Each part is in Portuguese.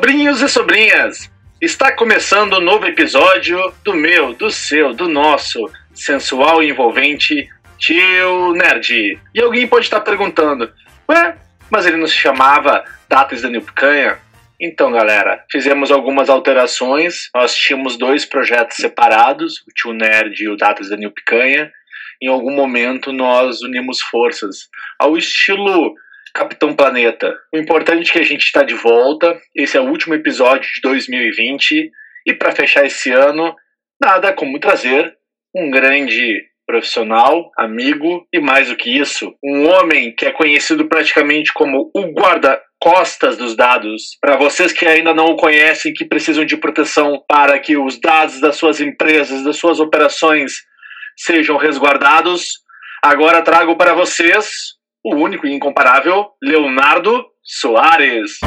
Sobrinhos e sobrinhas, está começando um novo episódio do meu, do seu, do nosso sensual e envolvente Tio Nerd. E alguém pode estar perguntando, ué, mas ele não se chamava Datas da Picanha? Então, galera, fizemos algumas alterações. Nós tínhamos dois projetos separados, o Tio Nerd e o Datas da Picanha. Em algum momento nós unimos forças ao estilo Capitão Planeta. O importante é que a gente está de volta. Esse é o último episódio de 2020. E para fechar esse ano, nada como trazer um grande profissional, amigo e mais do que isso, um homem que é conhecido praticamente como o guarda-costas dos dados. Para vocês que ainda não o conhecem, que precisam de proteção para que os dados das suas empresas, das suas operações sejam resguardados, agora trago para vocês o único e incomparável Leonardo Soares.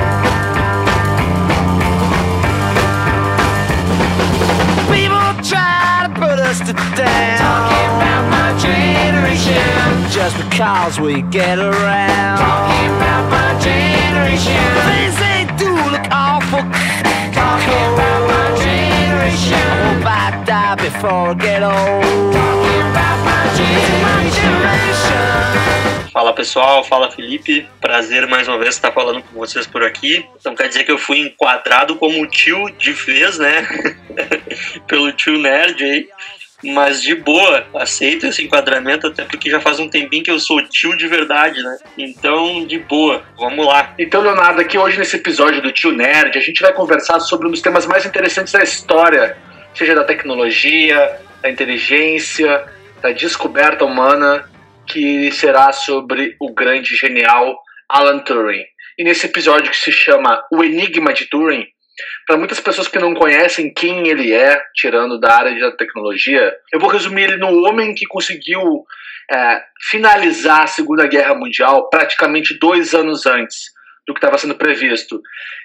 Just because we get around. Talking about my generation. Things they do look awful. Talking about my generation. Hope I die before I get old. Talking about my generation Fala pessoal, fala Felipe, prazer mais uma vez estar falando com vocês por aqui. Então quer dizer que eu fui enquadrado como tio de vez, né? Pelo tio nerd aí. Mas de boa, aceito esse enquadramento, até porque já faz um tempinho que eu sou tio de verdade, né? Então, de boa, vamos lá. Então, Leonardo, aqui hoje nesse episódio do Tio Nerd, a gente vai conversar sobre um dos temas mais interessantes da história, seja da tecnologia, da inteligência, da descoberta humana que será sobre o grande genial Alan Turing. E nesse episódio que se chama O Enigma de Turing, para muitas pessoas que não conhecem quem ele é, tirando da área da tecnologia, eu vou resumir ele no homem que conseguiu é, finalizar a Segunda Guerra Mundial praticamente dois anos antes do que estava sendo previsto.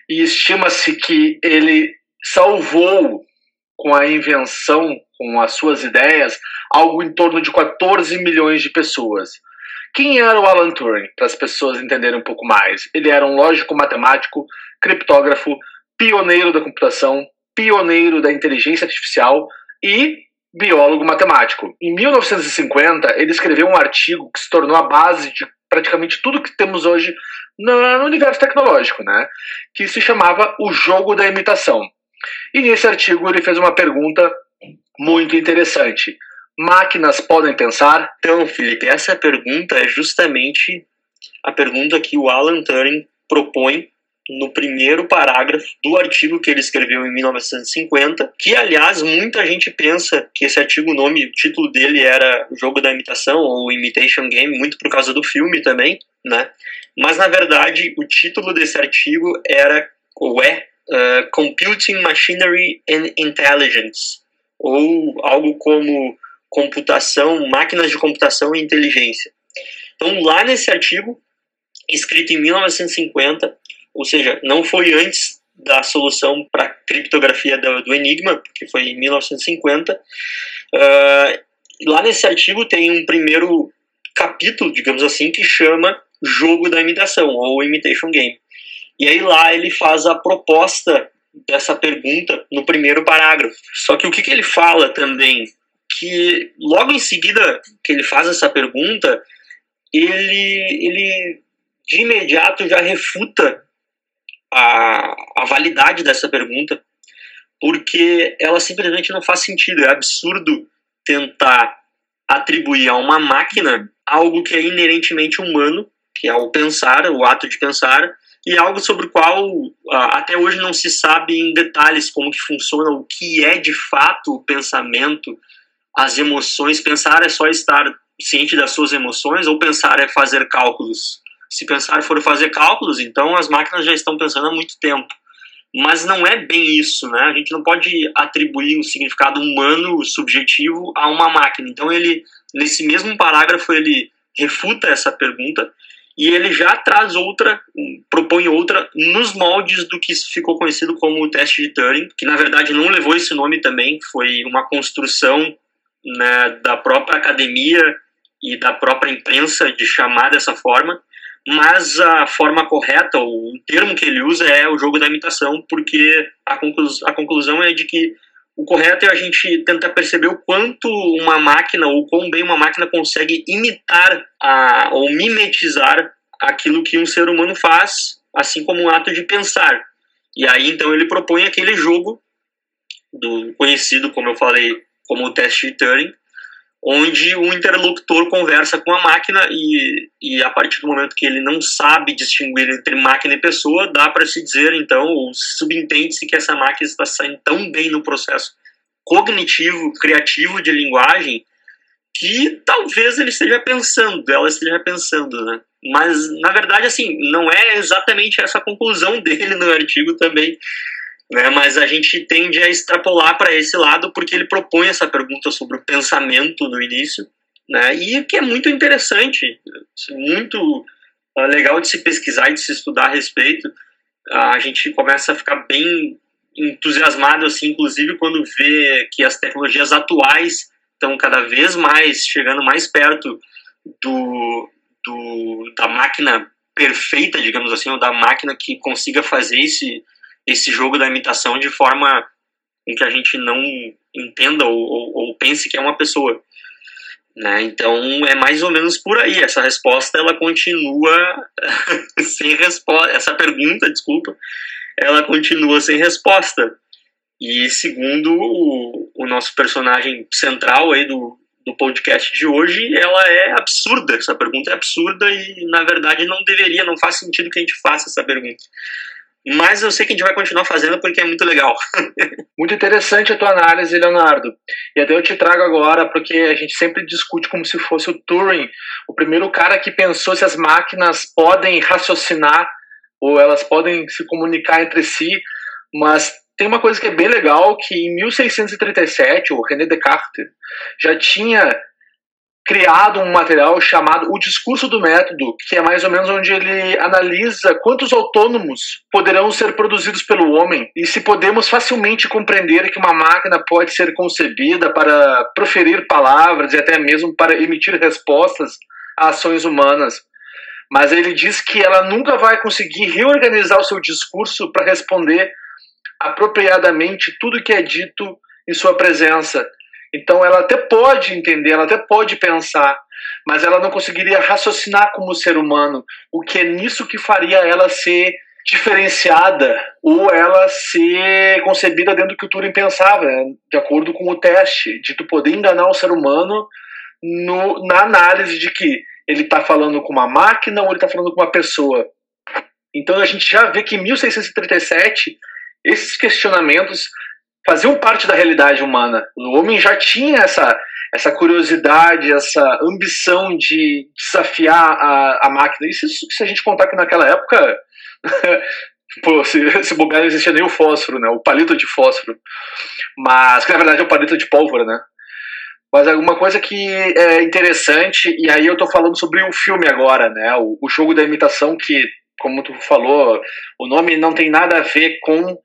E estima-se que ele salvou com a invenção, com as suas ideias, algo em torno de 14 milhões de pessoas. Quem era o Alan Turing, para as pessoas entenderem um pouco mais? Ele era um lógico matemático, criptógrafo, pioneiro da computação, pioneiro da inteligência artificial e biólogo matemático. Em 1950, ele escreveu um artigo que se tornou a base de praticamente tudo que temos hoje no universo tecnológico, né? Que se chamava O Jogo da Imitação. E nesse artigo ele fez uma pergunta muito interessante. Máquinas podem pensar? Então, Felipe, essa pergunta é justamente a pergunta que o Alan Turing propõe no primeiro parágrafo do artigo que ele escreveu em 1950, que aliás muita gente pensa que esse artigo, o nome, o título dele era O Jogo da Imitação ou Imitation Game, muito por causa do filme também, né? Mas na verdade o título desse artigo era ou é uh, Computing Machinery and Intelligence, ou algo como computação, máquinas de computação e inteligência. Então, lá nesse artigo, escrito em 1950, ou seja, não foi antes da solução para a criptografia do, do, Enigma, porque foi em 1950, uh, lá nesse artigo tem um primeiro capítulo, digamos assim, que chama Jogo da Imitação, ou Imitation Game. E aí lá ele faz a proposta dessa pergunta no primeiro parágrafo. Só que o que, que ele fala também? Que logo em seguida que ele faz essa pergunta, ele, ele de imediato já refuta a, a validade dessa pergunta, porque ela simplesmente não faz sentido. É absurdo tentar atribuir a uma máquina algo que é inerentemente humano, que é o pensar, o ato de pensar, e algo sobre o qual uh, até hoje não se sabe em detalhes como que funciona, o que é de fato o pensamento, as emoções. Pensar é só estar ciente das suas emoções ou pensar é fazer cálculos? Se pensar for fazer cálculos, então as máquinas já estão pensando há muito tempo. Mas não é bem isso, né? A gente não pode atribuir um significado humano subjetivo a uma máquina. Então ele, nesse mesmo parágrafo, ele refuta essa pergunta e ele já traz outra, propõe outra nos moldes do que ficou conhecido como o teste de Turing, que na verdade não levou esse nome também, foi uma construção né, da própria academia e da própria imprensa de chamar dessa forma, mas a forma correta, o termo que ele usa é o jogo da imitação, porque a, conclus a conclusão é de que o correto é a gente tentar perceber o quanto uma máquina, ou quão bem uma máquina consegue imitar a, ou mimetizar aquilo que um ser humano faz, assim como um ato de pensar. E aí, então, ele propõe aquele jogo do conhecido, como eu falei, como o teste de Turing, onde o interlocutor conversa com a máquina e, e a partir do momento que ele não sabe distinguir entre máquina e pessoa, dá para se dizer, então, ou subentende-se que essa máquina está saindo tão bem no processo cognitivo, criativo de linguagem, que talvez ele esteja pensando, ela esteja pensando, né? Mas, na verdade, assim, não é exatamente essa a conclusão dele no artigo também, né? Mas a gente tende a extrapolar para esse lado porque ele propõe essa pergunta sobre o pensamento no início, né? E que é muito interessante, muito uh, legal de se pesquisar e de se estudar a respeito. A gente começa a ficar bem entusiasmado, assim, inclusive quando vê que as tecnologias atuais estão cada vez mais chegando mais perto do, do da máquina perfeita, digamos assim, ou da máquina que consiga fazer esse esse jogo da imitação de forma em que a gente não entenda ou, ou, ou pense que é uma pessoa. Né? Então é mais ou menos por aí. Essa resposta ela continua sem resposta. Essa pergunta, desculpa, ela continua sem resposta. E segundo o, o nosso personagem central aí do, do podcast de hoje, ela é absurda. Essa pergunta é absurda e na verdade não deveria, não faz sentido que a gente faça essa pergunta. Mas eu sei que a gente vai continuar fazendo porque é muito legal. muito interessante a tua análise, Leonardo. E até eu te trago agora porque a gente sempre discute como se fosse o Turing, o primeiro cara que pensou se as máquinas podem raciocinar ou elas podem se comunicar entre si, mas tem uma coisa que é bem legal que em 1637 o René Descartes já tinha criado um material chamado O Discurso do Método, que é mais ou menos onde ele analisa quantos autônomos poderão ser produzidos pelo homem e se podemos facilmente compreender que uma máquina pode ser concebida para proferir palavras e até mesmo para emitir respostas a ações humanas. Mas ele diz que ela nunca vai conseguir reorganizar o seu discurso para responder apropriadamente tudo que é dito em sua presença então ela até pode entender, ela até pode pensar, mas ela não conseguiria raciocinar como ser humano, o que é nisso que faria ela ser diferenciada ou ela ser concebida dentro do que o Turing pensava, né? de acordo com o teste, de tu poder enganar o ser humano no, na análise de que ele está falando com uma máquina ou ele está falando com uma pessoa. Então a gente já vê que em 1637 esses questionamentos faziam parte da realidade humana. O homem já tinha essa, essa curiosidade, essa ambição de desafiar a, a máquina. Isso se a gente contar que naquela época, pô, se, se bobear não existia nem o fósforo, né? O palito de fósforo. Mas que na verdade é o palito de pólvora, né? Mas alguma coisa que é interessante, e aí eu tô falando sobre o filme agora, né? O, o jogo da imitação que, como tu falou, o nome não tem nada a ver com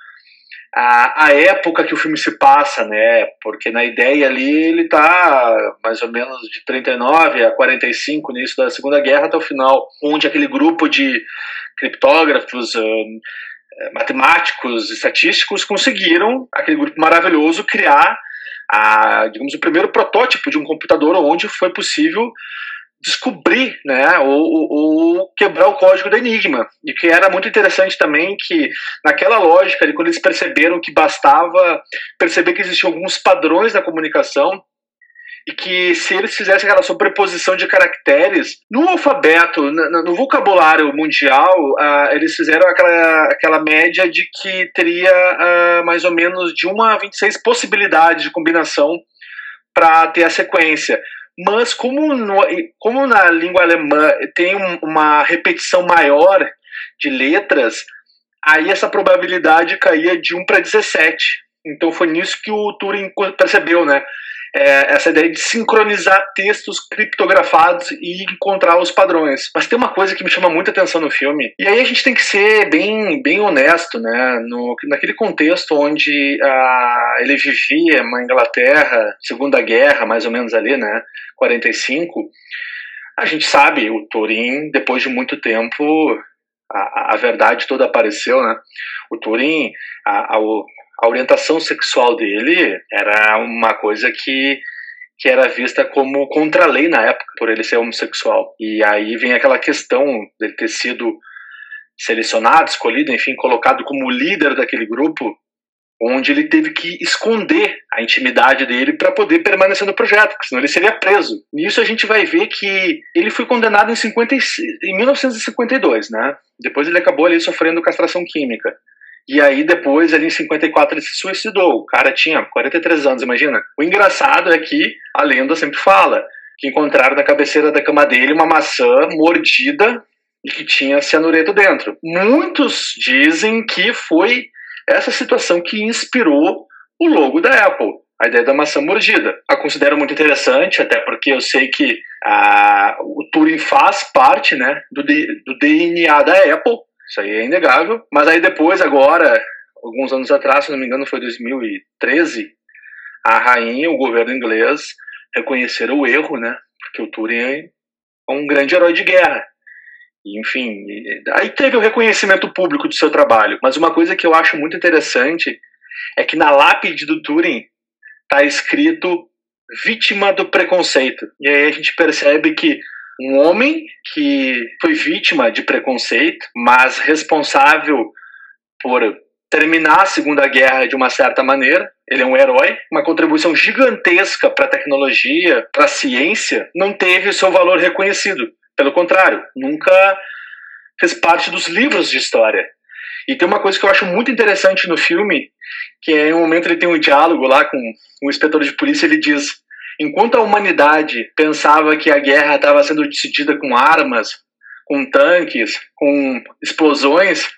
a, a época que o filme se passa, né? Porque na ideia ali ele tá mais ou menos de 39 a 45, no início da Segunda Guerra até o final, onde aquele grupo de criptógrafos, um, matemáticos, estatísticos conseguiram, aquele grupo maravilhoso, criar a, digamos, o primeiro protótipo de um computador onde foi possível descobrir, né, ou, ou, quebrar o código do Enigma. E que era muito interessante também que, naquela lógica, quando eles perceberam que bastava perceber que existiam alguns padrões da comunicação e que se eles fizessem aquela sobreposição de caracteres no alfabeto, no, vocabulário mundial, uh, eles fizeram aquela, aquela média de que teria uh, mais ou menos de 1 a 26 possibilidades de combinação para ter a sequência. Mas como, no, como na língua alemã tem um, uma repetição maior de letras, aí essa probabilidade caía de 1 para 17. Então foi nisso que o Turing percebeu, né? É, essa ideia de sincronizar textos criptografados e encontrar os padrões. Mas tem uma coisa que me chama muita atenção no filme, e aí a gente tem que ser bem, bem honesto, né? No, naquele contexto onde a, ele vivia uma Inglaterra, Segunda Guerra, mais ou menos ali, né? 45 A gente sabe, o Turing, depois de muito tempo, a, a verdade toda apareceu, né? O Turing, a, a, a orientação sexual dele era uma coisa que que era vista como contra-lei na época, por ele ser homossexual. E aí vem aquela questão dele ter sido selecionado, escolhido, enfim, colocado como líder daquele grupo, onde ele teve que esconder a intimidade dele para poder permanecer no projeto, porque senão ele seria preso. Nisso a gente vai ver que ele foi condenado em, 50, em 1952, né? Depois ele acabou ali sofrendo castração química. E aí depois, ali em 54, ele se suicidou. O cara tinha 43 anos, imagina. O engraçado é que a lenda sempre fala que encontraram na cabeceira da cama dele uma maçã mordida e que tinha cianureto dentro. Muitos dizem que foi essa situação que inspirou o logo da Apple, a ideia da maçã mordida. A considero muito interessante, até porque eu sei que a, o Turing faz parte né, do, do DNA da Apple, isso aí é inegável. Mas aí depois, agora, alguns anos atrás, se não me engano, foi 2013, a rainha, o governo inglês, reconheceram o erro, né? Porque o Turing é um grande herói de guerra. Enfim, aí teve o reconhecimento público do seu trabalho. Mas uma coisa que eu acho muito interessante é que na lápide do Turing está escrito vítima do preconceito. E aí a gente percebe que um homem que foi vítima de preconceito, mas responsável por terminar a Segunda Guerra de uma certa maneira. Ele é um herói, uma contribuição gigantesca para a tecnologia, para a ciência, não teve o seu valor reconhecido. Pelo contrário, nunca fez parte dos livros de história. E tem uma coisa que eu acho muito interessante no filme, que é em um momento ele tem um diálogo lá com um inspetor de polícia, ele diz: Enquanto a humanidade pensava que a guerra estava sendo decidida com armas, com tanques, com explosões,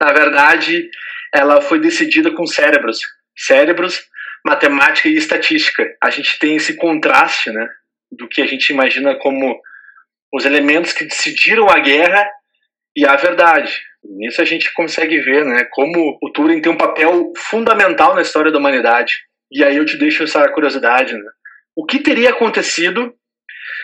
na verdade, ela foi decidida com cérebros. Cérebros, matemática e estatística. A gente tem esse contraste, né, do que a gente imagina como os elementos que decidiram a guerra e a verdade. Nisso a gente consegue ver, né, como o Turing tem um papel fundamental na história da humanidade. E aí eu te deixo essa curiosidade, né? O que teria acontecido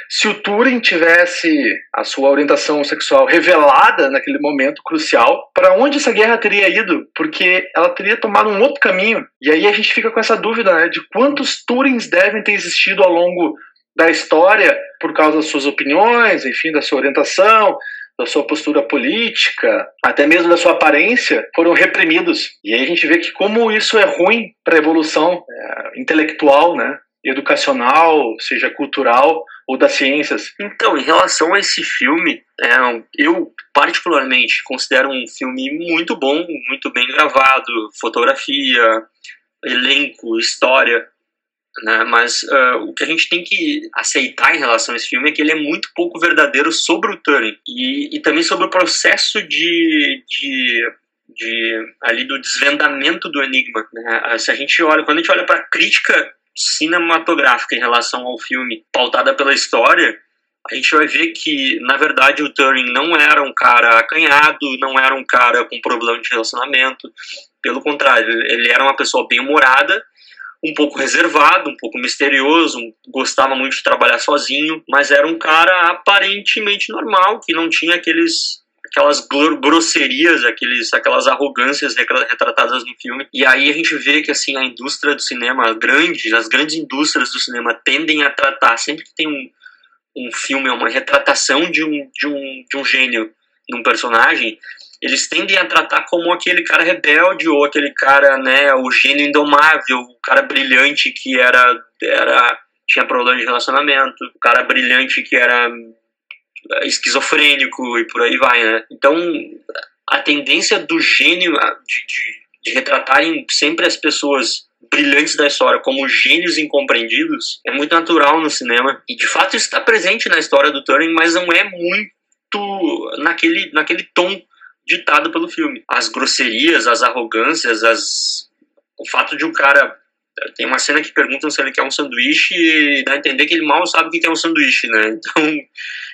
se o Turing tivesse a sua orientação sexual revelada naquele momento crucial, para onde essa guerra teria ido? Porque ela teria tomado um outro caminho. E aí a gente fica com essa dúvida né, de quantos Turings devem ter existido ao longo da história por causa das suas opiniões, enfim, da sua orientação, da sua postura política, até mesmo da sua aparência, foram reprimidos. E aí a gente vê que como isso é ruim para a evolução é, intelectual, né? Educacional, seja cultural ou das ciências. Então, em relação a esse filme, é, eu particularmente considero um filme muito bom, muito bem gravado, fotografia, elenco, história. Né? Mas uh, o que a gente tem que aceitar em relação a esse filme é que ele é muito pouco verdadeiro sobre o Turing e, e também sobre o processo de, de de ali do desvendamento do enigma. Né? Se a gente olha, quando a gente olha para a crítica cinematográfica em relação ao filme, pautada pela história, a gente vai ver que, na verdade, o Turing não era um cara acanhado, não era um cara com problema de relacionamento. Pelo contrário, ele era uma pessoa bem-humorada, um pouco reservado, um pouco misterioso, gostava muito de trabalhar sozinho, mas era um cara aparentemente normal, que não tinha aqueles aquelas grosserias, aqueles, aquelas arrogâncias retratadas no filme. E aí a gente vê que assim a indústria do cinema grande, as grandes indústrias do cinema tendem a tratar sempre que tem um, um filme, uma retratação de um, de um, de um gênio num personagem, eles tendem a tratar como aquele cara rebelde ou aquele cara, né, o gênio indomável, o cara brilhante que era era tinha problema de relacionamento, o cara brilhante que era esquizofrênico e por aí vai, né? Então, a tendência do gênio de, de, de retratarem sempre as pessoas brilhantes da história como gênios incompreendidos é muito natural no cinema e de fato está presente na história do Turing, mas não é muito naquele, naquele tom ditado pelo filme. As grosserias, as arrogâncias, as o fato de o um cara tem uma cena que perguntam se ele quer um sanduíche e dá a entender que ele mal sabe o que é um sanduíche, né? Então,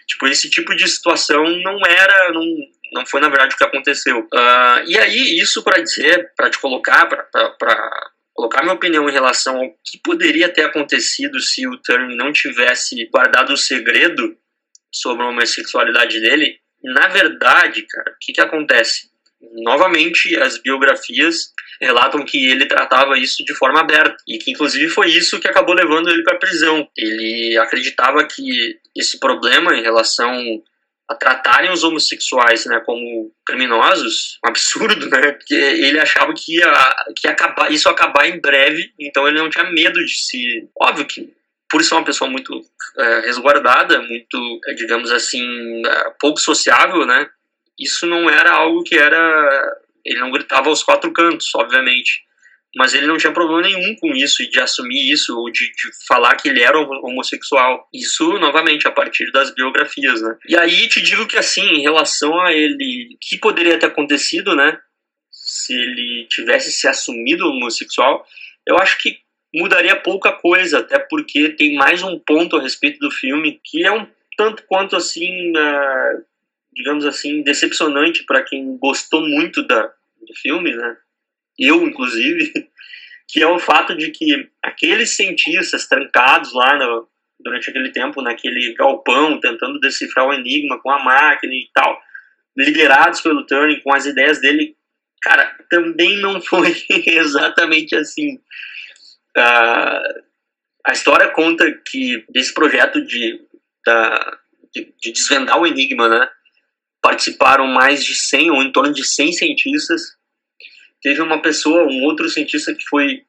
tipo, esse tipo de situação não era, não, não foi na verdade o que aconteceu. Uh, e aí, isso para dizer, para te colocar, para colocar minha opinião em relação ao que poderia ter acontecido se o Turing não tivesse guardado o segredo, sobre a homossexualidade dele, na verdade, cara, o que, que acontece? Novamente, as biografias relatam que ele tratava isso de forma aberta e que inclusive foi isso que acabou levando ele para a prisão. Ele acreditava que esse problema em relação a tratarem os homossexuais né, como criminosos, um absurdo, né? Porque ele achava que ia, que ia acabar, isso ia acabar em breve, então ele não tinha medo de se. Óbvio que, por ser uma pessoa muito é, resguardada, muito, digamos assim, é, pouco sociável, né? Isso não era algo que era. Ele não gritava aos quatro cantos, obviamente mas ele não tinha problema nenhum com isso, de assumir isso, ou de, de, falar que ele era homossexual. Isso, novamente, a partir das biografias, né? E aí te digo que, assim, em relação a ele, o que poderia ter acontecido, né? Se ele tivesse se assumido homossexual, eu acho que mudaria pouca coisa, até porque tem mais um ponto a respeito do filme que é um tanto quanto, assim, uh, digamos assim, decepcionante para quem gostou muito da, do filme, né? eu inclusive, que é o fato de que aqueles cientistas trancados lá no, durante aquele tempo naquele galpão, tentando decifrar o enigma com a máquina e tal, liderados pelo Turing, com as ideias dele, cara, também não foi exatamente assim. Uh, a história conta que desse projeto de, da, de, de desvendar o enigma, né, participaram mais de 100 ou em torno de 100 cientistas teve uma pessoa, um outro cientista que foi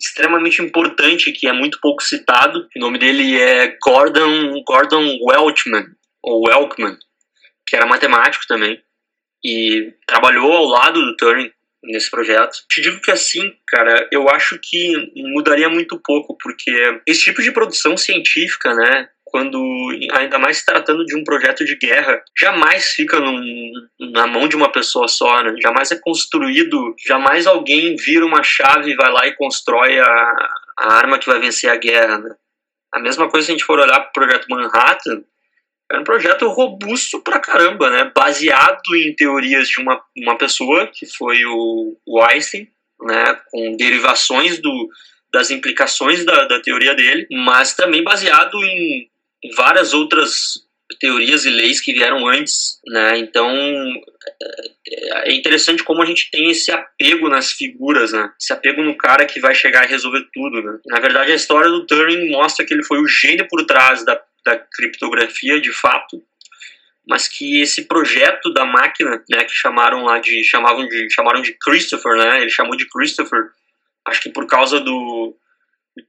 extremamente importante, que é muito pouco citado. O nome dele é Gordon, Gordon Welchman, ou Welkman, que era matemático também, e trabalhou ao lado do Turing nesse projeto. Te digo que assim, cara, eu acho que mudaria muito pouco, porque esse tipo de produção científica, né, quando ainda mais tratando de um projeto de guerra, jamais fica num, na mão de uma pessoa só, né? Jamais é construído, jamais alguém vira uma chave e vai lá e constrói a, a arma que vai vencer a guerra, né? A mesma coisa se a gente for olhar para o projeto Manhattan, é um projeto robusto pra caramba, né? Baseado em teorias de uma, uma pessoa, que foi o, o Einstein, né? Com derivações do, das implicações da, da teoria dele, mas também baseado em várias outras teorias e leis que vieram antes, né? Então é interessante como a gente tem esse apego nas figuras, né? Esse apego no cara que vai chegar e resolver tudo, né? Na verdade, a história do Turing mostra que ele foi o gênio por trás da, da criptografia, de fato, mas que esse projeto da máquina, né, que chamaram lá de chamavam de chamaram de Christopher, né? Ele chamou de Christopher, acho que por causa do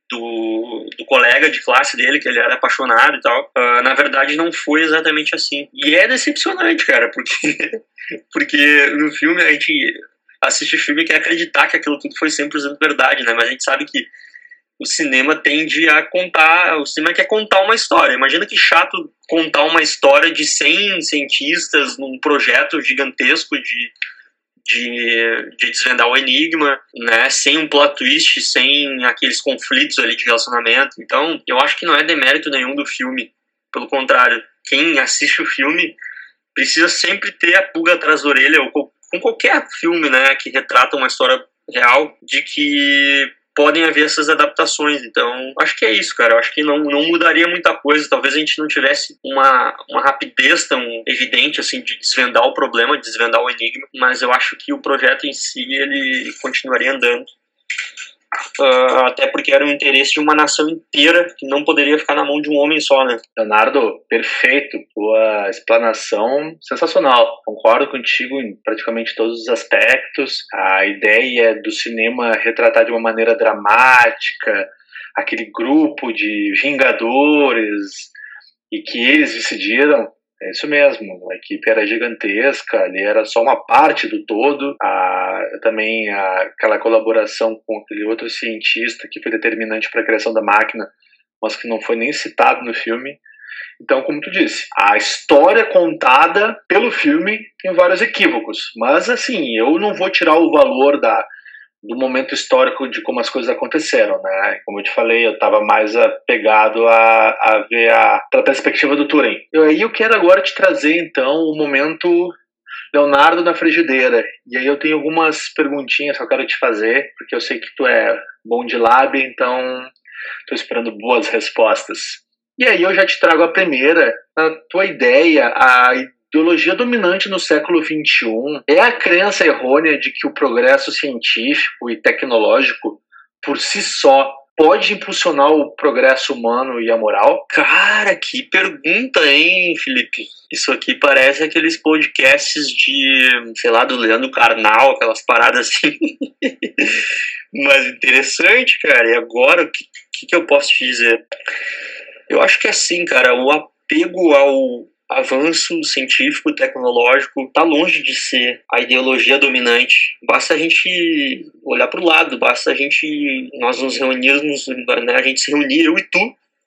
do, do colega de classe dele, que ele era apaixonado e tal, uh, na verdade não foi exatamente assim. E é decepcionante, cara, porque, porque no filme a gente assiste o filme e quer acreditar que aquilo tudo foi 100% verdade, né? Mas a gente sabe que o cinema tende a contar, o cinema quer contar uma história. Imagina que chato contar uma história de 100 cientistas num projeto gigantesco de de, de desvendar o enigma, né? Sem um plot twist, sem aqueles conflitos ali de relacionamento. Então, eu acho que não é demérito nenhum do filme. Pelo contrário, quem assiste o filme precisa sempre ter a pulga atrás da orelha, ou com qualquer filme, né, que retrata uma história real, de que podem haver essas adaptações. Então, acho que é isso, cara. Eu acho que não, não mudaria muita coisa. Talvez a gente não tivesse uma, uma rapidez tão evidente, assim, de desvendar o problema, de desvendar o enigma, mas eu acho que o projeto em si, ele continuaria andando. Uh, até porque era o interesse de uma nação inteira que não poderia ficar na mão de um homem só, né? Leonardo, perfeito. Tua explanação sensacional. Concordo contigo em praticamente todos os aspectos. A ideia do cinema retratar de uma maneira dramática aquele grupo de vingadores e que eles decidiram é isso mesmo, a equipe era gigantesca, ali era só uma parte do todo. A, também a, aquela colaboração com aquele outro cientista que foi determinante para a criação da máquina, mas que não foi nem citado no filme. Então, como tu disse, a história contada pelo filme tem vários equívocos, mas assim, eu não vou tirar o valor da do momento histórico de como as coisas aconteceram, né? Como eu te falei, eu estava mais apegado a, a ver a, a perspectiva do Turing. E aí eu quero agora te trazer, então, o momento Leonardo na frigideira. E aí eu tenho algumas perguntinhas que eu quero te fazer, porque eu sei que tu é bom de lábia, então estou esperando boas respostas. E aí eu já te trago a primeira, na tua ideia, a ideologia dominante no século XXI é a crença errônea de que o progresso científico e tecnológico por si só pode impulsionar o progresso humano e a moral? Cara, que pergunta, hein, Felipe? Isso aqui parece aqueles podcasts de, sei lá, do Leandro Carnal, aquelas paradas assim. Mas interessante, cara. E agora, o que, que, eu posso te dizer? Eu acho que é assim, cara, o apego ao avanço científico, tecnológico, está longe de ser a ideologia dominante. Basta a gente olhar para o lado, basta a gente nós nos reunirmos, né, a gente se reunir eu e tu.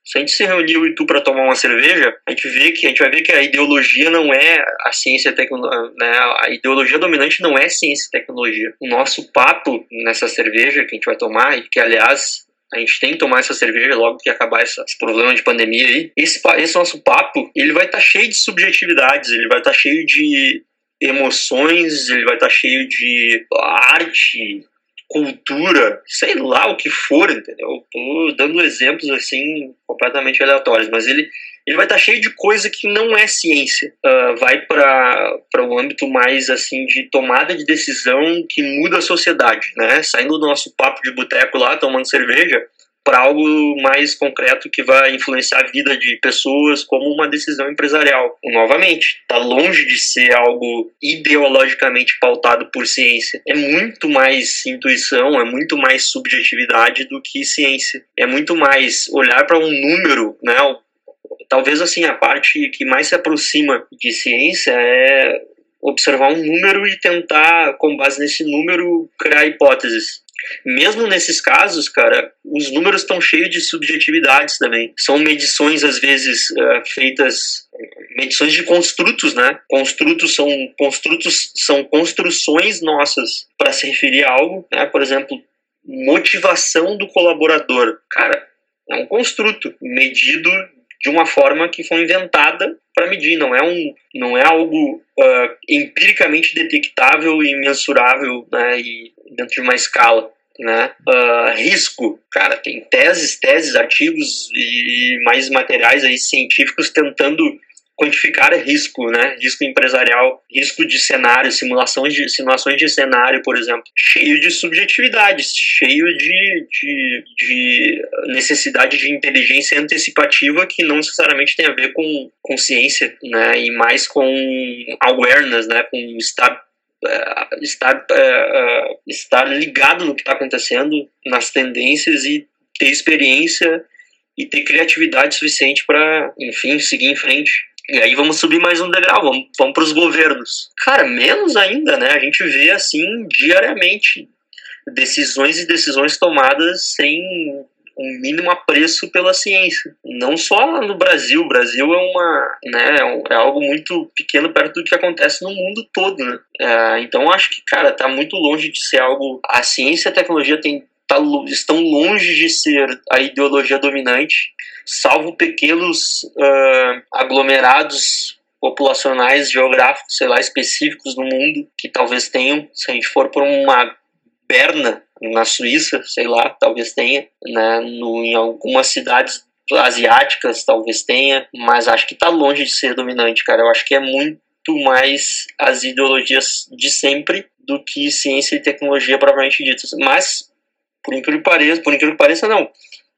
Se a gente se reunir eu e tu para tomar uma cerveja, a gente vê que a gente vai ver que a ideologia não é a ciência tecnologia, né? A ideologia dominante não é ciência e tecnologia. O nosso papo nessa cerveja que a gente vai tomar e que aliás a gente tem que tomar essa cerveja logo que acabar esse, esse problema de pandemia aí. Esse, esse nosso papo, ele vai estar tá cheio de subjetividades, ele vai estar tá cheio de emoções, ele vai estar tá cheio de arte, cultura, sei lá o que for, entendeu? Tô dando exemplos assim completamente aleatórios, mas ele ele vai estar tá cheio de coisa que não é ciência. Uh, vai para o um âmbito mais assim de tomada de decisão que muda a sociedade, né? Saindo do nosso papo de boteco lá, tomando cerveja, para algo mais concreto que vai influenciar a vida de pessoas como uma decisão empresarial. Novamente, está longe de ser algo ideologicamente pautado por ciência. É muito mais intuição, é muito mais subjetividade do que ciência. É muito mais olhar para um número, né? Talvez assim a parte que mais se aproxima de ciência é observar um número e tentar, com base nesse número, criar hipóteses. Mesmo nesses casos, cara, os números estão cheios de subjetividades também. São medições, às vezes, uh, feitas medições de construtos, né? Construtos são construtos são construções nossas para se referir a algo, né? Por exemplo, motivação do colaborador. Cara, é um construto medido de uma forma que foi inventada para medir, não é, um, não é algo uh, empiricamente detectável e mensurável né, e dentro de uma escala. Né? Uh, risco, cara, tem teses, teses, artigos e mais materiais aí científicos tentando quantificar risco, né? Risco empresarial, risco de cenário, simulações de, simulações de cenário, por exemplo, cheio de subjetividades, cheio de, de, de necessidade de inteligência antecipativa que não necessariamente tem a ver com, com ciência, né? E mais com awareness, né? Com estar uh, estar, uh, estar ligado no que está acontecendo, nas tendências e ter experiência e ter criatividade suficiente para, enfim, seguir em frente. E aí vamos subir mais um degrau, vamos, vamos para os governos. Cara, menos ainda, né? A gente vê assim diariamente decisões e decisões tomadas sem um mínimo apreço pela ciência. Não só no Brasil, o Brasil é uma, né, é, é algo muito pequeno perto do que acontece no mundo todo, né? É, então acho que, cara, tá muito longe de ser algo. A ciência e a tecnologia tem, tá, estão longe de ser a ideologia dominante salvo pequenos uh, aglomerados populacionais, geográficos, sei lá, específicos no mundo, que talvez tenham, se a gente for por uma Berna, na Suíça, sei lá, talvez tenha, né, no, em algumas cidades asiáticas talvez tenha, mas acho que está longe de ser dominante, cara. Eu acho que é muito mais as ideologias de sempre do que ciência e tecnologia propriamente ditas. Mas, por incrível que pareça, por incrível que pareça, não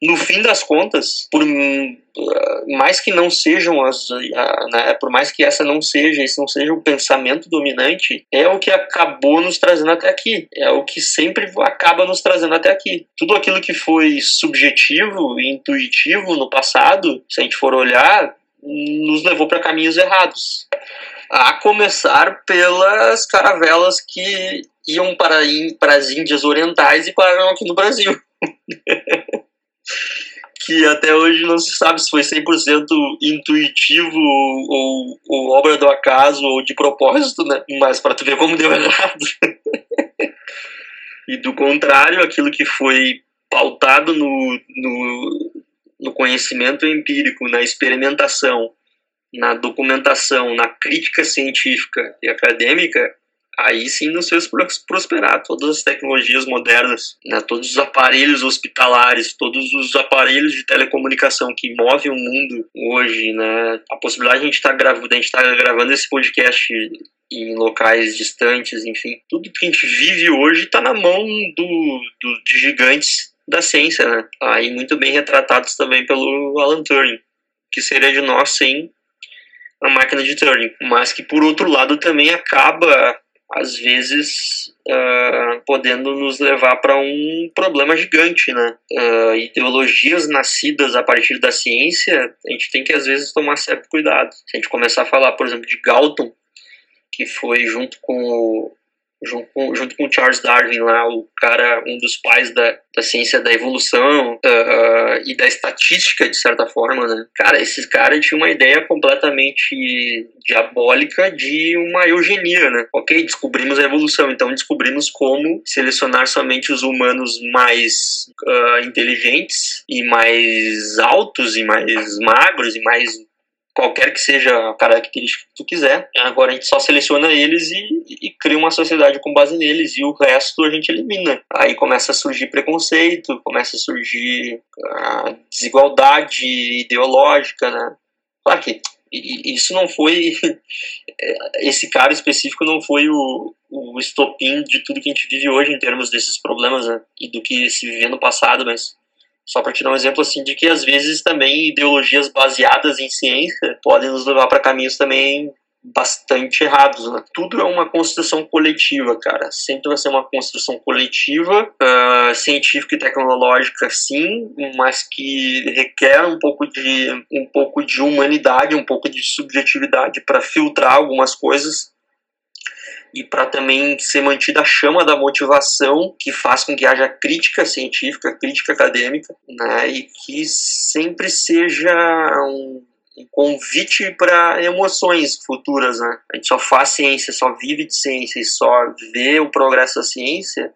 no fim das contas, por mais que não sejam as, né, por mais que essa não seja, esse não seja o pensamento dominante, é o que acabou nos trazendo até aqui, é o que sempre acaba nos trazendo até aqui. Tudo aquilo que foi subjetivo e intuitivo no passado, se a gente for olhar, nos levou para caminhos errados. A começar pelas caravelas que iam para, para as Índias Orientais e pararam aqui no Brasil. que até hoje não se sabe se foi 100% intuitivo ou, ou, obra do acaso ou de propósito, né? Mas para tu ver como deu errado. e do contrário, aquilo que foi pautado no, no, no conhecimento empírico, na experimentação, na documentação, na crítica científica e acadêmica, aí sim nos fez prosperar. Todas as tecnologias modernas, né, todos os aparelhos hospitalares, todos os aparelhos de telecomunicação que movem o mundo hoje, né, a possibilidade de a gente estar tá gravando, tá gravando esse podcast em locais distantes, enfim, tudo que a gente vive hoje está na mão do, do, de gigantes da ciência, né? Aí muito bem retratados também pelo Alan Turing, que seria de nós sem a máquina de Turing, mas que por outro lado também acaba às vezes uh, podendo nos levar para um problema gigante, né? Uh, ideologias nascidas a partir da ciência, a gente tem que às vezes tomar certo cuidado. Se a gente começar a falar, por exemplo, de Galton, que foi junto com o junto com, junto com Charles Darwin lá, o cara, um dos pais da, da ciência da evolução uh, e da estatística, de certa forma, né? Cara, esses caras tinham uma ideia completamente diabólica de uma eugenia, né? Ok, descobrimos a evolução, então descobrimos como selecionar somente os humanos mais uh, inteligentes e mais altos e mais magros e mais qualquer que seja a característica que tu quiser. Agora a gente só seleciona eles e, e, cria uma sociedade com base neles e o resto a gente elimina. Aí começa a surgir preconceito, começa a surgir a desigualdade ideológica, né? Claro que isso não foi esse cara específico não foi o, o estopim de tudo que a gente vive hoje em termos desses problemas né? e do que se vivia no passado, mas só para te dar um exemplo assim de que às vezes também ideologias baseadas em ciência podem nos levar para caminhos também bastante errados. Né? Tudo é uma construção coletiva, cara. Sempre vai ser uma construção coletiva, uh, científica e tecnológica, sim, mas que requer um pouco de um pouco de humanidade, um pouco de subjetividade para filtrar algumas coisas e para também ser mantida a chama da motivação que faz com que haja crítica científica, crítica acadêmica, né, e que sempre seja um, um convite para emoções futuras, né? A gente só faz ciência, só vive de ciência e só vê o progresso da ciência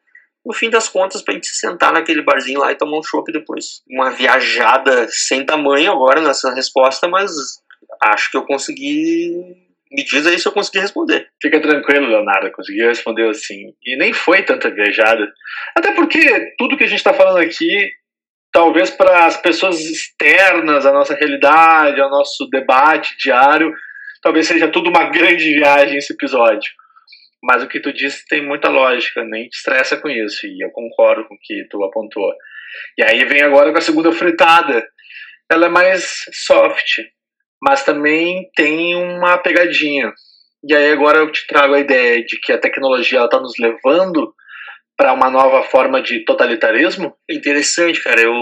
no fim das contas, pra gente se sentar naquele barzinho lá e tomar um chopp depois. Uma viajada sem tamanho agora nessa resposta, mas acho que eu consegui me diz aí se eu consegui responder. Fica tranquilo, Leonardo, conseguiu responder assim. E nem foi tanta viajada. Até porque tudo que a gente está falando aqui, talvez para as pessoas externas à nossa realidade, ao nosso debate diário, talvez seja tudo uma grande viagem esse episódio. Mas o que tu disse tem muita lógica, nem te estressa com isso, e eu concordo com o que tu apontou. E aí vem agora com a segunda fritada. Ela é mais soft, mas também tem uma pegadinha. E aí agora eu te trago a ideia de que a tecnologia está nos levando para uma nova forma de totalitarismo? Interessante, cara. Eu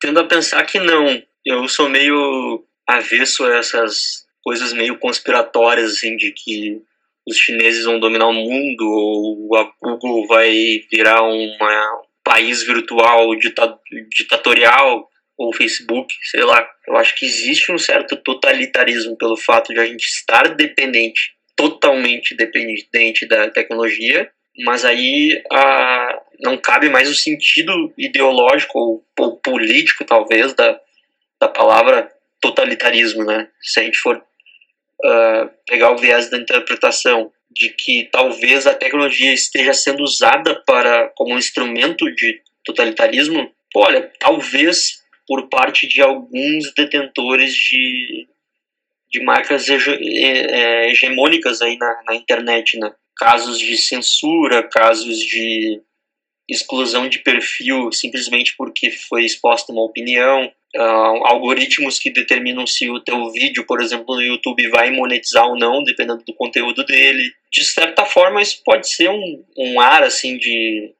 tendo a pensar que não. Eu sou meio avesso a essas coisas meio conspiratórias, assim, de que os chineses vão dominar o mundo ou a Google vai virar um país virtual ditatorial ou Facebook, sei lá. Eu acho que existe um certo totalitarismo pelo fato de a gente estar dependente, totalmente dependente da tecnologia, mas aí a, não cabe mais o sentido ideológico ou, ou político, talvez, da, da palavra totalitarismo, né? Se a gente for uh, pegar o viés da interpretação de que talvez a tecnologia esteja sendo usada para como um instrumento de totalitarismo, olha, talvez por parte de alguns detentores de, de marcas é, hegemônicas aí na, na internet, né? Casos de censura, casos de exclusão de perfil simplesmente porque foi exposta uma opinião, uh, algoritmos que determinam se o teu vídeo, por exemplo, no YouTube vai monetizar ou não, dependendo do conteúdo dele. De certa forma, isso pode ser um, um ar assim de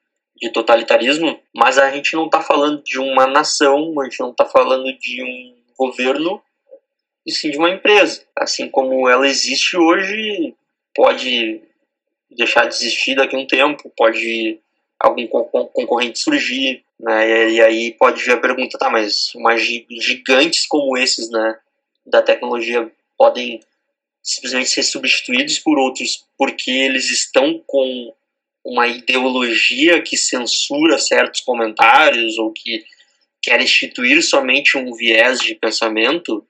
de totalitarismo, mas a gente não está falando de uma nação, a gente não está falando de um governo, e sim de uma empresa. Assim como ela existe hoje, pode deixar de existir daqui a um tempo, pode algum concorrente surgir, né? E aí pode vir a pergunta, tá, mas gigantes como esses, né, da tecnologia podem simplesmente ser substituídos por outros porque eles estão com uma ideologia que censura certos comentários ou que quer instituir somente um viés de pensamento.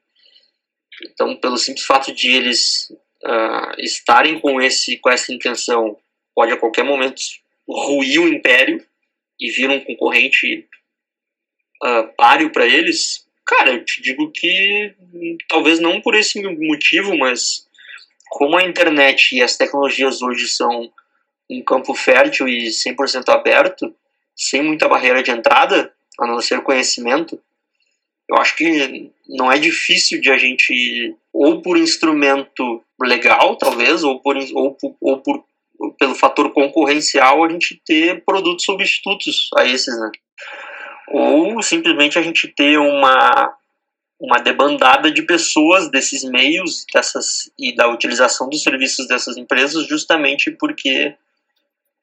Então, pelo simples fato de eles uh, estarem com esse com essa intenção pode a qualquer momento ruir o império e vir um concorrente uh, páreo para eles, cara, eu te digo que talvez não por esse motivo, mas como a internet e as tecnologias hoje são um campo fértil e 100% aberto, sem muita barreira de entrada, a não ser conhecimento, eu acho que não é difícil de a gente, ou por instrumento legal, talvez, ou por, ou, ou por pelo fator concorrencial, a gente ter produtos substitutos a esses, né? Ou simplesmente a gente ter uma, uma debandada de pessoas desses meios dessas, e da utilização dos serviços dessas empresas justamente porque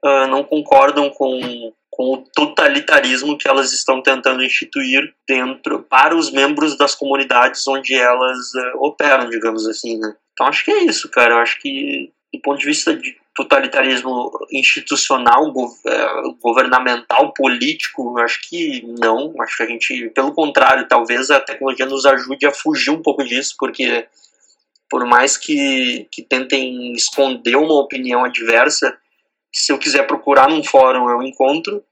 uh, não concordam com com o totalitarismo que elas estão tentando instituir dentro para os membros das comunidades onde elas uh, operam, digamos assim, né? Então acho que é isso, cara. Eu acho que do ponto de vista de totalitarismo institucional, eh, governamental, político, acho que não. Acho que a gente, pelo contrário, talvez a tecnologia nos ajude a fugir um pouco disso, porque por mais que, que tentem esconder uma opinião adversa, se eu quiser procurar num fórum, eu encontro.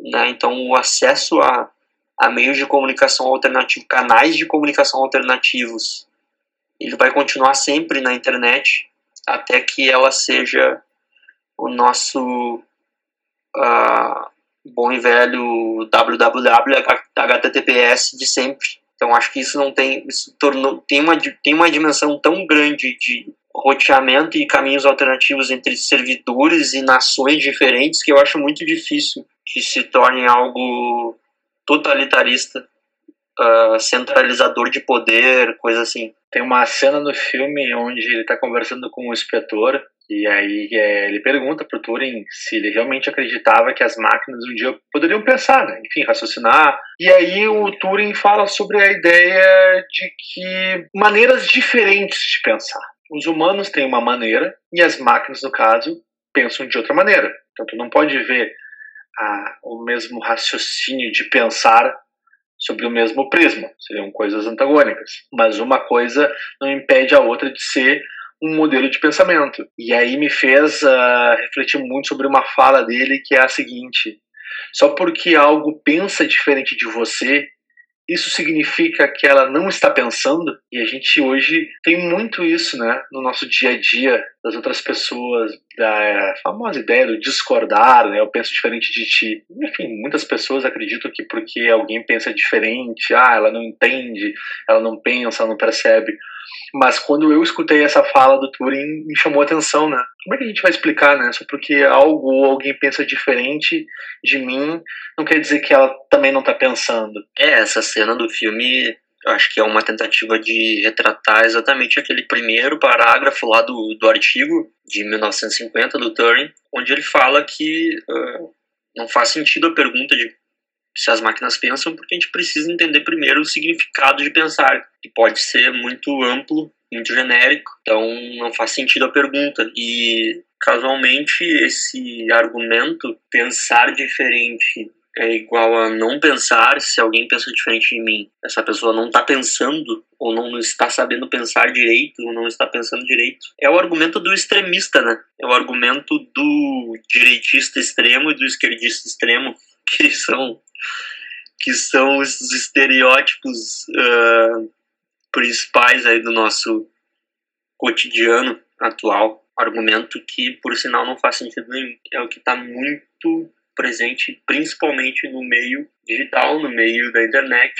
Né? Então, o acesso a, a meios de comunicação alternativos, canais de comunicação alternativos, ele vai continuar sempre na internet até que ela seja o nosso uh, bom e velho www HTTPS de sempre. Então acho que isso não tem, isso tornou, tem uma tem uma dimensão tão grande de roteamento e caminhos alternativos entre servidores e nações diferentes que eu acho muito difícil que se torne algo totalitarista, uh, centralizador de poder, coisa assim. Tem uma cena no filme onde ele está conversando com o inspetor e aí é, ele pergunta pro Turing se ele realmente acreditava que as máquinas um dia poderiam pensar, né? enfim, raciocinar. E aí o Turing fala sobre a ideia de que maneiras diferentes de pensar. Os humanos têm uma maneira e as máquinas, no caso, pensam de outra maneira. Então tu não pode ver a, o mesmo raciocínio de pensar sobre o mesmo prisma. Seriam coisas antagônicas. Mas uma coisa não impede a outra de ser um modelo de pensamento. E aí me fez uh, refletir muito sobre uma fala dele que é a seguinte: só porque algo pensa diferente de você, isso significa que ela não está pensando? E a gente hoje tem muito isso, né, no nosso dia a dia, das outras pessoas, da famosa ideia do discordar, né, eu penso diferente de ti. Enfim, muitas pessoas acreditam que porque alguém pensa diferente, ah, ela não entende, ela não pensa, ela não percebe. Mas quando eu escutei essa fala do Turing, me chamou a atenção, né? Como é que a gente vai explicar, né? Só porque algo ou alguém pensa diferente de mim, não quer dizer que ela também não está pensando. É, essa cena do filme, acho que é uma tentativa de retratar exatamente aquele primeiro parágrafo lá do, do artigo de 1950 do Turing, onde ele fala que uh, não faz sentido a pergunta de se as máquinas pensam, porque a gente precisa entender primeiro o significado de pensar, que pode ser muito amplo, muito genérico, então não faz sentido a pergunta. E casualmente esse argumento pensar diferente é igual a não pensar se alguém pensa diferente de mim. Essa pessoa não está pensando ou não está sabendo pensar direito ou não está pensando direito. É o argumento do extremista, né? É o argumento do direitista extremo e do esquerdista extremo, que são que são os estereótipos uh, principais aí do nosso cotidiano atual. Argumento que, por sinal, não faz sentido nenhum. É o que está muito presente, principalmente no meio digital, no meio da internet,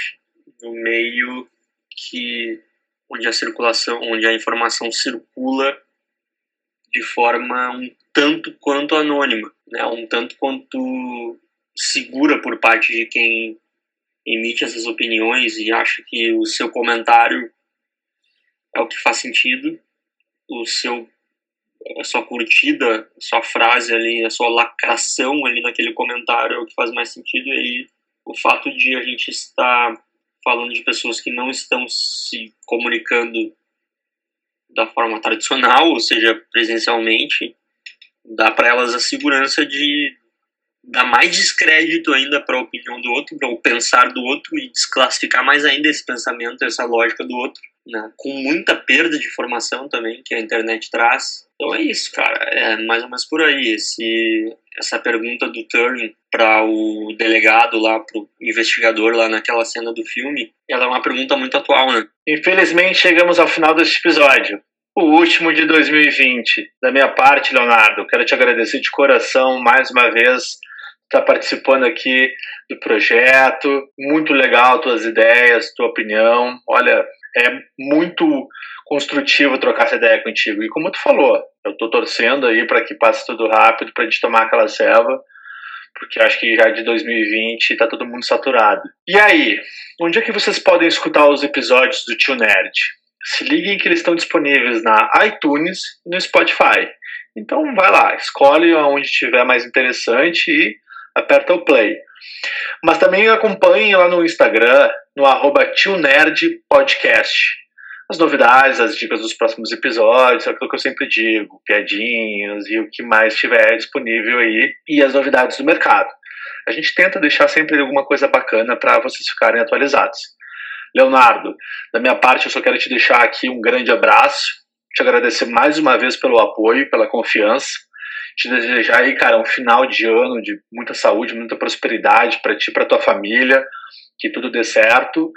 no meio que onde a circulação, onde a informação circula de forma um tanto quanto anônima, né? Um tanto quanto segura por parte de quem emite essas opiniões e acha que o seu comentário é o que faz sentido, o seu a sua curtida, a sua frase ali, a sua lacração ali naquele comentário é o que faz mais sentido. E aí o fato de a gente estar falando de pessoas que não estão se comunicando da forma tradicional, ou seja, presencialmente, dá para elas a segurança de dar mais descrédito ainda para a opinião do outro, para o pensar do outro e desclassificar mais ainda esse pensamento, essa lógica do outro. né? com muita perda de informação também que a internet traz. Então é isso, cara. É mais ou menos por aí. Esse, essa pergunta do Turing para o delegado lá, para o investigador lá naquela cena do filme, ela é uma pergunta muito atual, né? Infelizmente chegamos ao final deste episódio. O último de 2020. Da minha parte, Leonardo, quero te agradecer de coração mais uma vez estar tá participando aqui do projeto. Muito legal tuas ideias, tua opinião. Olha, é muito construtivo trocar essa ideia contigo. E como tu falou, eu tô torcendo aí para que passe tudo rápido, para a gente tomar aquela selva, porque acho que já de 2020 tá todo mundo saturado. E aí, onde é que vocês podem escutar os episódios do Tio Nerd? Se liguem que eles estão disponíveis na iTunes e no Spotify. Então vai lá, escolhe onde estiver mais interessante e aperta o play. Mas também acompanhe lá no Instagram, no arroba. As novidades, as dicas dos próximos episódios, aquilo que eu sempre digo, piadinhas e o que mais estiver disponível aí, e as novidades do mercado. A gente tenta deixar sempre alguma coisa bacana para vocês ficarem atualizados. Leonardo, da minha parte, eu só quero te deixar aqui um grande abraço, te agradecer mais uma vez pelo apoio, pela confiança te desejar aí, cara, um final de ano de muita saúde, muita prosperidade para ti, para tua família, que tudo dê certo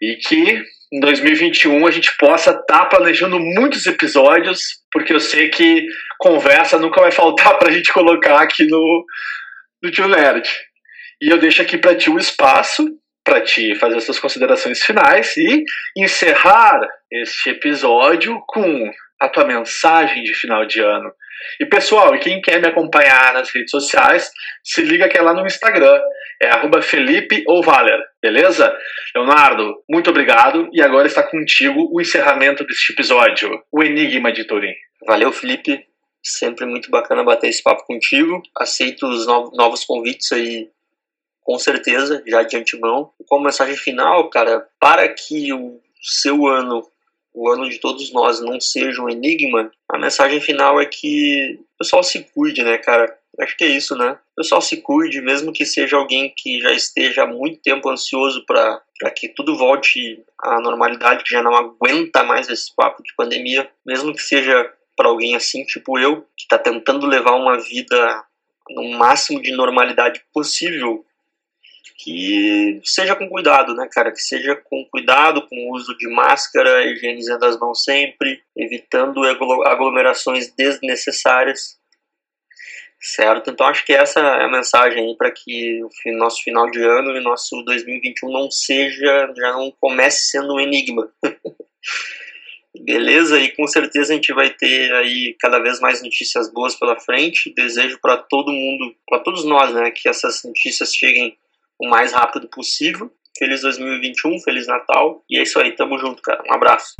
e que em 2021 a gente possa estar tá planejando muitos episódios, porque eu sei que conversa nunca vai faltar para a gente colocar aqui no, no Tio Nerd. E eu deixo aqui para ti o espaço para ti fazer as suas considerações finais e encerrar este episódio com a tua mensagem de final de ano. E pessoal, e quem quer me acompanhar nas redes sociais, se liga que é lá no Instagram, é arroba Felipe ou Valer, beleza? Leonardo, muito obrigado e agora está contigo o encerramento deste episódio, o Enigma de Turim. Valeu, Felipe. Sempre muito bacana bater esse papo contigo. Aceito os novos convites aí, com certeza, já de antemão. Como mensagem final, cara, para que o seu ano o ano de todos nós não seja um enigma, a mensagem final é que o pessoal se cuide, né, cara? Acho que é isso, né? O pessoal se cuide, mesmo que seja alguém que já esteja há muito tempo ansioso para que tudo volte à normalidade, que já não aguenta mais esse papo de pandemia, mesmo que seja para alguém assim, tipo eu, que está tentando levar uma vida no máximo de normalidade possível, que seja com cuidado, né, cara? Que seja com cuidado, com o uso de máscara, higienizando as mãos sempre, evitando aglomerações desnecessárias, certo? Então acho que essa é a mensagem aí para que o nosso final de ano e nosso 2021 não seja, já não comece sendo um enigma. Beleza? E com certeza a gente vai ter aí cada vez mais notícias boas pela frente. Desejo para todo mundo, para todos nós, né, que essas notícias cheguem o mais rápido possível. Feliz 2021, Feliz Natal. E é isso aí, tamo junto, cara. Um abraço.